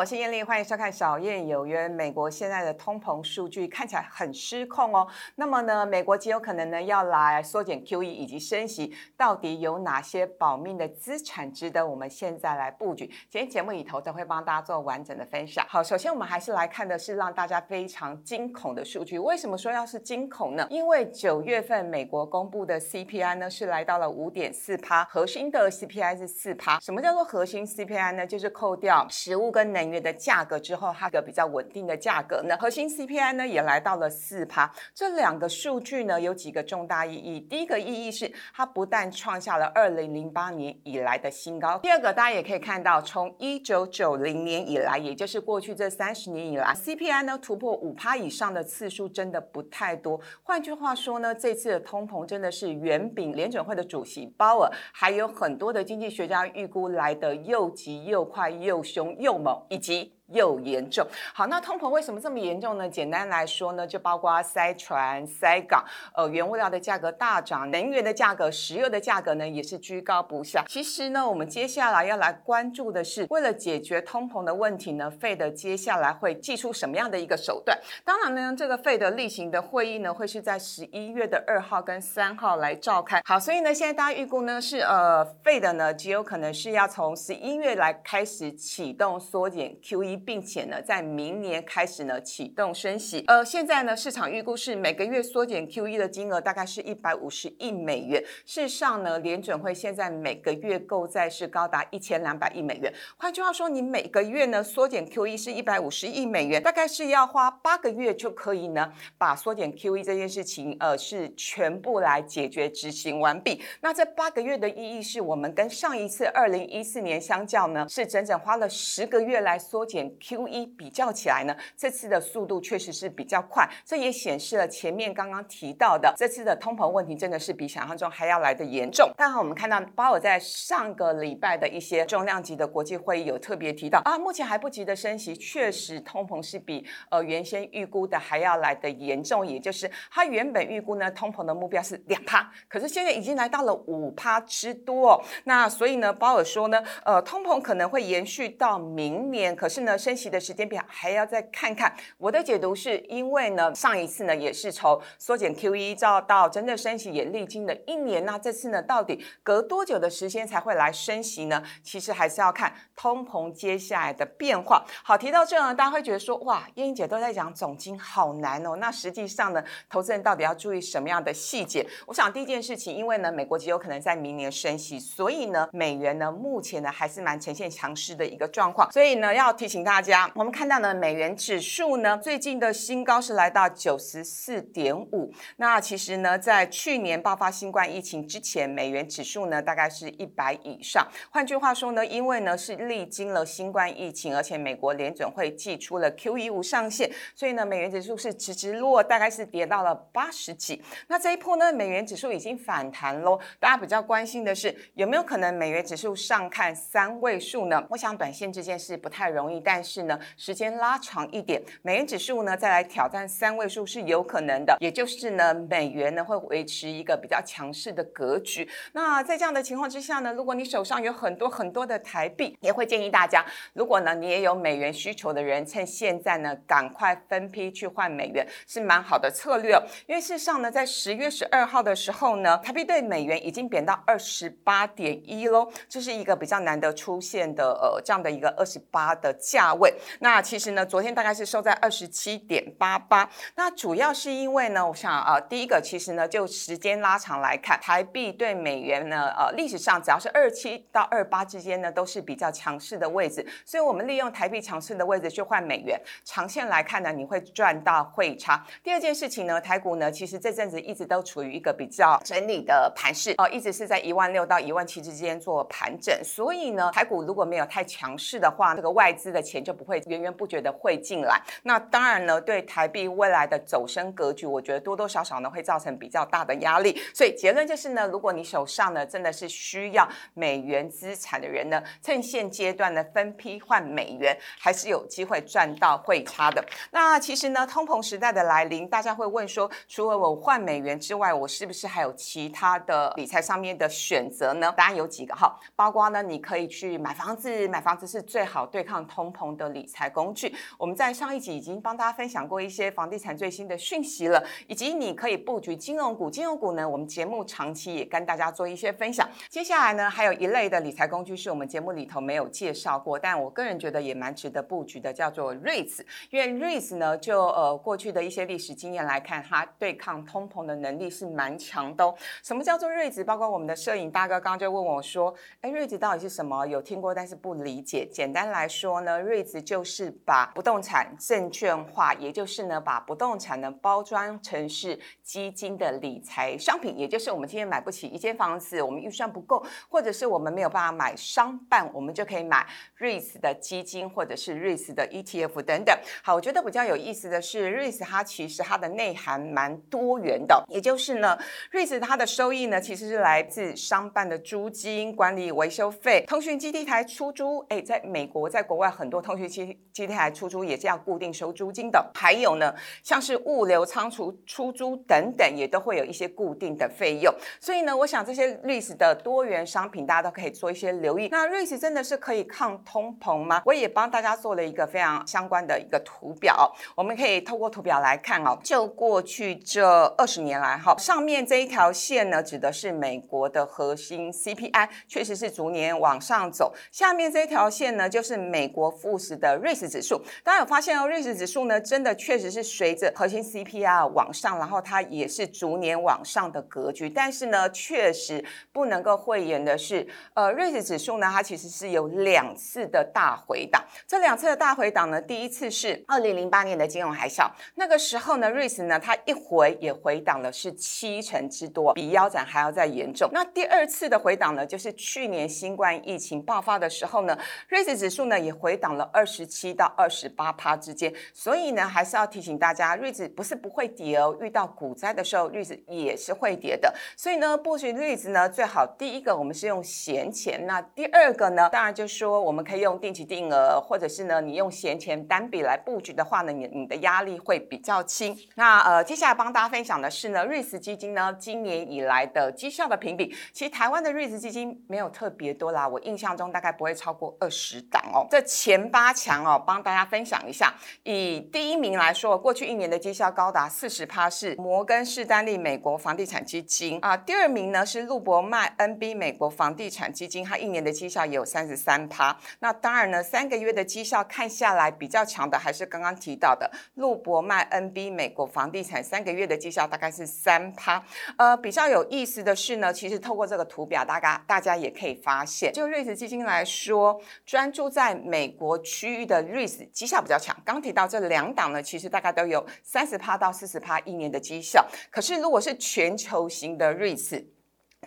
我是燕丽，欢迎收看《小燕有约》。美国现在的通膨数据看起来很失控哦。那么呢，美国极有可能呢要来缩减 QE 以及升息，到底有哪些保命的资产值得我们现在来布局？今天节目里头都会帮大家做完整的分享。好，首先我们还是来看的是让大家非常惊恐的数据。为什么说要是惊恐呢？因为九月份美国公布的 CPI 呢是来到了五点四趴，核心的 CPI 是四趴。什么叫做核心 CPI 呢？就是扣掉食物跟能月的价格之后，它个比较稳定的价格呢，核心 CPI 呢也来到了四趴。这两个数据呢有几个重大意义。第一个意义是它不但创下了二零零八年以来的新高，第二个大家也可以看到，从一九九零年以来，也就是过去这三十年以来，CPI 呢突破五趴以上的次数真的不太多。换句话说呢，这次的通膨真的是远比联准会的主席鲍尔还有很多的经济学家预估来的又急又快又凶又猛，以及。又严重。好，那通膨为什么这么严重呢？简单来说呢，就包括塞船、塞港，呃，原物料的价格大涨，能源的价格、石油的价格呢也是居高不下。其实呢，我们接下来要来关注的是，为了解决通膨的问题呢，费的接下来会祭出什么样的一个手段？当然呢，这个费的例行的会议呢，会是在十一月的二号跟三号来召开。好，所以呢，现在大家预估呢是呃，费的呢极有可能是要从十一月来开始启动缩减 QE。并且呢，在明年开始呢启动升息。呃，现在呢，市场预估是每个月缩减 QE 的金额大概是一百五十亿美元。事实上呢，联准会现在每个月购债是高达一千两百亿美元。换句话说，你每个月呢缩减 QE 是一百五十亿美元，大概是要花八个月就可以呢把缩减 QE 这件事情呃是全部来解决执行完毕。那这八个月的意义是我们跟上一次二零一四年相较呢，是整整花了十个月来缩减。Q 一比较起来呢，这次的速度确实是比较快，这也显示了前面刚刚提到的这次的通膨问题真的是比想象中还要来的严重。刚好我们看到鲍尔在上个礼拜的一些重量级的国际会议有特别提到啊，目前还不急的升息，确实通膨是比呃原先预估的还要来的严重，也就是他原本预估呢通膨的目标是两趴，可是现在已经来到了五趴之多。哦那所以呢，鲍尔说呢，呃，通膨可能会延续到明年，可是呢。升息的时间表还要再看看。我的解读是因为呢，上一次呢也是从缩减 QE 到到真正升息也历经了一年，那这次呢到底隔多久的时间才会来升息呢？其实还是要看通膨接下来的变化。好，提到这呢，大家会觉得说，哇，燕英姐都在讲总金好难哦。那实际上呢，投资人到底要注意什么样的细节？我想第一件事情，因为呢，美国极有可能在明年升息，所以呢，美元呢目前呢还是蛮呈现强势的一个状况，所以呢要提醒大。家，我们看到呢，美元指数呢，最近的新高是来到九十四点五。那其实呢，在去年爆发新冠疫情之前，美元指数呢，大概是一百以上。换句话说呢，因为呢是历经了新冠疫情，而且美国联准会寄出了 Q E 五上限，所以呢，美元指数是直直落，大概是跌到了八十几。那这一波呢，美元指数已经反弹喽。大家比较关心的是，有没有可能美元指数上看三位数呢？我想短线这件事不太容易，但但是呢，时间拉长一点，美元指数呢再来挑战三位数是有可能的，也就是呢，美元呢会维持一个比较强势的格局。那在这样的情况之下呢，如果你手上有很多很多的台币，也会建议大家，如果呢你也有美元需求的人，趁现在呢赶快分批去换美元，是蛮好的策略。因为事实上呢，在十月十二号的时候呢，台币对美元已经贬到二十八点一喽，这是一个比较难得出现的呃这样的一个二十八的价。价位，那其实呢，昨天大概是收在二十七点八八。那主要是因为呢，我想啊，第一个其实呢，就时间拉长来看，台币对美元呢，呃，历史上只要是二七到二八之间呢，都是比较强势的位置。所以我们利用台币强势的位置去换美元，长线来看呢，你会赚到汇差。第二件事情呢，台股呢，其实这阵子一直都处于一个比较整理的盘势，哦，一直是在一万六到一万七之间做盘整。所以呢，台股如果没有太强势的话，这个外资的钱。就不会源源不绝的汇进来，那当然呢，对台币未来的走升格局，我觉得多多少少呢会造成比较大的压力。所以结论就是呢，如果你手上呢真的是需要美元资产的人呢，趁现阶段呢分批换美元，还是有机会赚到汇差的。那其实呢，通膨时代的来临，大家会问说，除了我换美元之外，我是不是还有其他的理财上面的选择呢？答案有几个哈，包括呢，你可以去买房子，买房子是最好对抗通膨。同的理财工具。我们在上一集已经帮大家分享过一些房地产最新的讯息了，以及你可以布局金融股。金融股呢，我们节目长期也跟大家做一些分享。接下来呢，还有一类的理财工具是我们节目里头没有介绍过，但我个人觉得也蛮值得布局的，叫做 REITs。因为 REITs 呢，就呃过去的一些历史经验来看，它对抗通膨的能力是蛮强的。什么叫做 REITs？包括我们的摄影大哥刚刚就问我说：“哎，REITs 到底是什么？有听过，但是不理解。”简单来说呢，REITs 就是把不动产证券化，也就是呢把不动产呢包装成是基金的理财商品，也就是我们今天买不起一间房子，我们预算不够，或者是我们没有办法买商办，我们就可以买 REITs 的基金或者是 REITs 的 ETF 等等。好，我觉得比较有意思的是，REITs 它其实它的内涵蛮多元的，也就是呢，REITs 它的收益呢其实是来自商办的租金、管理维修费、通讯基地台出租。哎，在美国，在国外很多通讯基基地台出租也是要固定收租金的。还有呢，像是物流仓储出租等等，也都会有一些固定的费用。所以呢，我想这些 REITs 的多元商品，大家都可以做一些留意。那 REITs 真的是可以抗通膨吗？我也帮大家做了一个非常相关的一个图表，我们可以透过图表来看哦。就过去这二十年来，哈，上面这一条线呢，指的是美国的核心 CPI，确实是逐年往上走。下面这条线呢，就是美国富时的瑞士指数。大家有发现哦，瑞士指数呢，真的确实是随着核心 CPI 往上，然后它也是逐年往上的格局。但是呢，确实不能够讳言的是，呃，瑞士指数呢，它其实是有两次的大回档。这两次的大回档呢，第一次是二零零八年的金融海啸，那个时候呢，瑞士呢，它一回也回档了是七成之多，比腰斩还要再严重。那第二次的回档呢，就是去年新冠疫情爆发的时候呢，瑞士指数呢也回档了二十七到二十八趴之间。所以呢，还是要提醒大家，瑞子不是不会跌哦，遇到股灾的时候，瑞子也是会跌的。所以呢，布局瑞子呢，最好第一个我们是用闲钱，那第二个呢，当然就说我们可以用定期定额，或者是呢，你用闲钱单笔来布局的话呢，你你的压力会比较轻。那呃，接下来帮大家分享的是呢，瑞士基金呢，今年以来的绩效的评比，其实台湾的瑞士基金没有特别多啦，我印象中大概不会超过二十档哦。这前八强哦，帮大家分享一下。以第一名来说，过去一年的绩效高达四十趴，是摩根士丹利美国房地产基金啊。第二名呢是路博迈 NB 美国房地产基金，它一年的绩效也有三十三趴。那当然呢，三个月的绩效看下来比较强的还是刚刚提到的路博迈 NB 美国房地产，三个月的绩效大概是三趴。呃，比较有意思的是呢，其实透过这个图表，大家大家也可以发现，就瑞士基金来说，专注在美国区域的瑞士绩效比较强。刚提到这两档呢，其实大概都有三十趴到四十趴一年的绩效。可是如果是全球型的瑞士，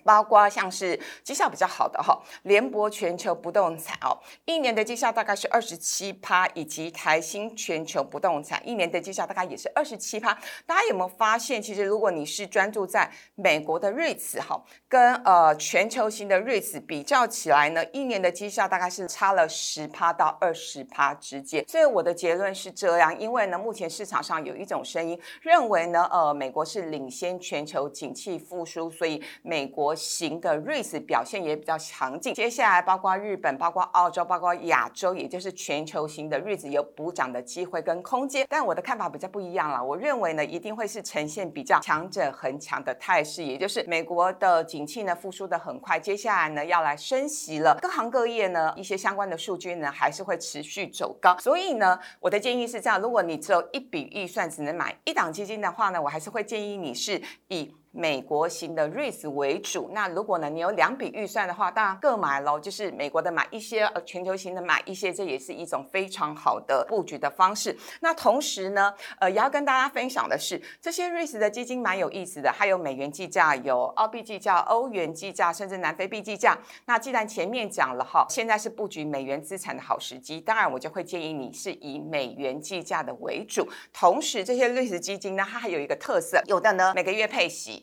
包括像是绩效比较好的哈，联博全球不动产哦，一年的绩效大概是二十七趴，以及台新全球不动产一年的绩效大概也是二十七趴。大家有没有发现，其实如果你是专注在美国的瑞慈哈，跟呃全球型的瑞慈比较起来呢，一年的绩效大概是差了十趴到二十趴之间。所以我的结论是这样，因为呢，目前市场上有一种声音认为呢，呃，美国是领先全球景气复苏，所以美国。国型的瑞士表现也比较强劲，接下来包括日本、包括澳洲、包括亚洲，也就是全球型的瑞士有补涨的机会跟空间。但我的看法比较不一样了，我认为呢，一定会是呈现比较强者恒强的态势，也就是美国的景气呢复苏的很快，接下来呢要来升息了，各行各业呢一些相关的数据呢还是会持续走高。所以呢，我的建议是这样：如果你只有一笔预算，只能买一档基金的话呢，我还是会建议你是以。美国型的 REITs 为主，那如果呢你有两笔预算的话，当然各买喽，就是美国的买一些，呃全球型的买一些，这也是一种非常好的布局的方式。那同时呢，呃也要跟大家分享的是，这些 REITs 的基金蛮有意思的，还有美元计价、有澳币计价、欧元计价，甚至南非币计价。那既然前面讲了哈，现在是布局美元资产的好时机，当然我就会建议你是以美元计价的为主。同时，这些 REITs 基金呢，它还有一个特色，有的呢每个月配息。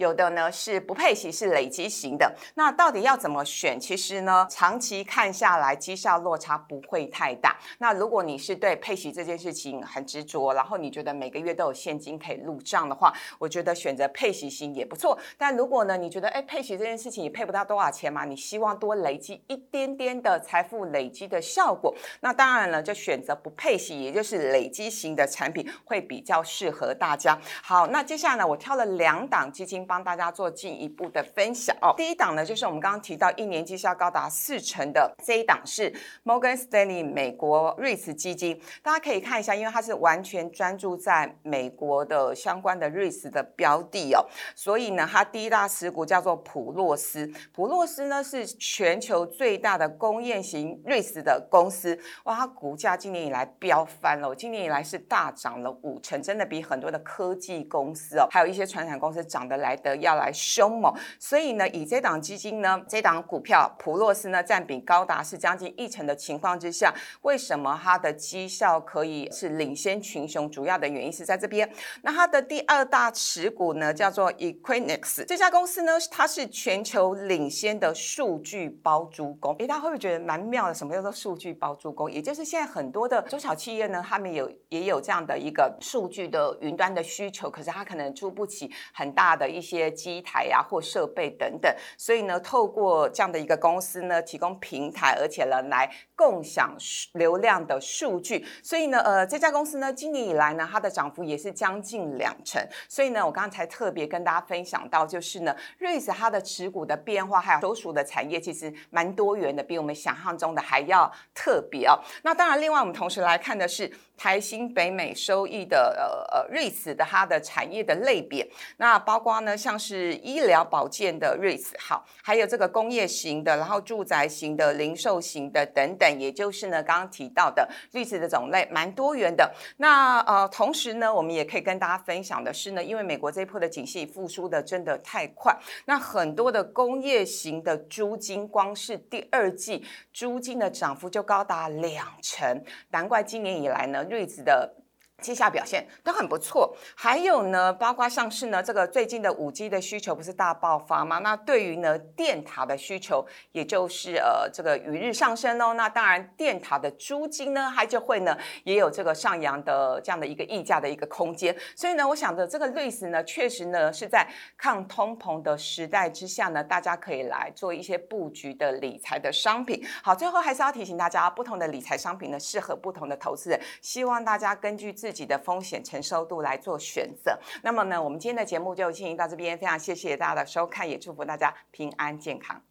有的呢是不配息，是累积型的。那到底要怎么选？其实呢，长期看下来，绩效落差不会太大。那如果你是对配息这件事情很执着，然后你觉得每个月都有现金可以入账的话，我觉得选择配息型也不错。但如果呢，你觉得哎配息这件事情也配不到多少钱嘛，你希望多累积一点点的财富累积的效果，那当然了，就选择不配息，也就是累积型的产品会比较适合大家。好，那接下来呢，我挑了两档基金帮大家做进一步的分享哦。第一档呢，就是我们刚刚提到一年绩效高达四成的这一档是 Morgan Stanley 美国瑞慈基金，大家可以看一下，因为它是完全专注在美国的相关的瑞慈的标的哦，所以呢，它第一大持股叫做普洛斯。普洛斯呢是全球最大的工业型瑞慈的公司，哇，它股价今年以来飙翻了，今年以来是大涨了五成，真的比很多的科技公司哦，还有一些传产公司涨得来的要来凶猛。所以呢，以这档基金呢，这档股票普洛斯呢占比高达是将近一成的情况之下，为什么它的绩效可以是领先群雄？主要的原因是在这边。那它的第二大持股呢叫做 Equinix，这家公司呢，它是全球领先的数据包租公。诶，大家会不会觉得蛮妙的？什么叫做数据包租公？也就是现在很多的中小企业呢，他们有也有这样的一个数据的云端的需求，可是他可能租不起很大的一些些机台呀或设备等等，所以呢，透过这样的一个公司呢，提供平台，而且呢来共享流量的数据。所以呢，呃，这家公司呢，今年以来呢，它的涨幅也是将近两成。所以呢，我刚才特别跟大家分享到，就是呢，瑞士它的持股的变化还有所属的产业，其实蛮多元的，比我们想象中的还要特别哦。那当然，另外我们同时来看的是台新北美收益的呃呃瑞士的它的产业的类别，那包括呢像是医疗保健的瑞士，好，还有这个工业型的，然后住宅型的、零售型的等等，也就是呢刚刚提到的瑞士的种类蛮多元的。那呃同时呢，我们也可以跟大家分享的是呢，因为美国这一波的景气复苏的真的太快，那很多的工业型的租金，光是第二季租金的涨幅就高达两成，难怪今年以来呢，瑞子的。绩效表现都很不错，还有呢，包括像是呢，这个最近的五 G 的需求不是大爆发吗？那对于呢电塔的需求，也就是呃这个与日上升哦。那当然电塔的租金呢，它就会呢也有这个上扬的这样的一个溢价的一个空间。所以呢，我想着这个瑞士呢，确实呢是在抗通膨的时代之下呢，大家可以来做一些布局的理财的商品。好，最后还是要提醒大家，不同的理财商品呢适合不同的投资人，希望大家根据自自己的风险承受度来做选择。那么呢，我们今天的节目就进行到这边，非常谢谢大家的收看，也祝福大家平安健康。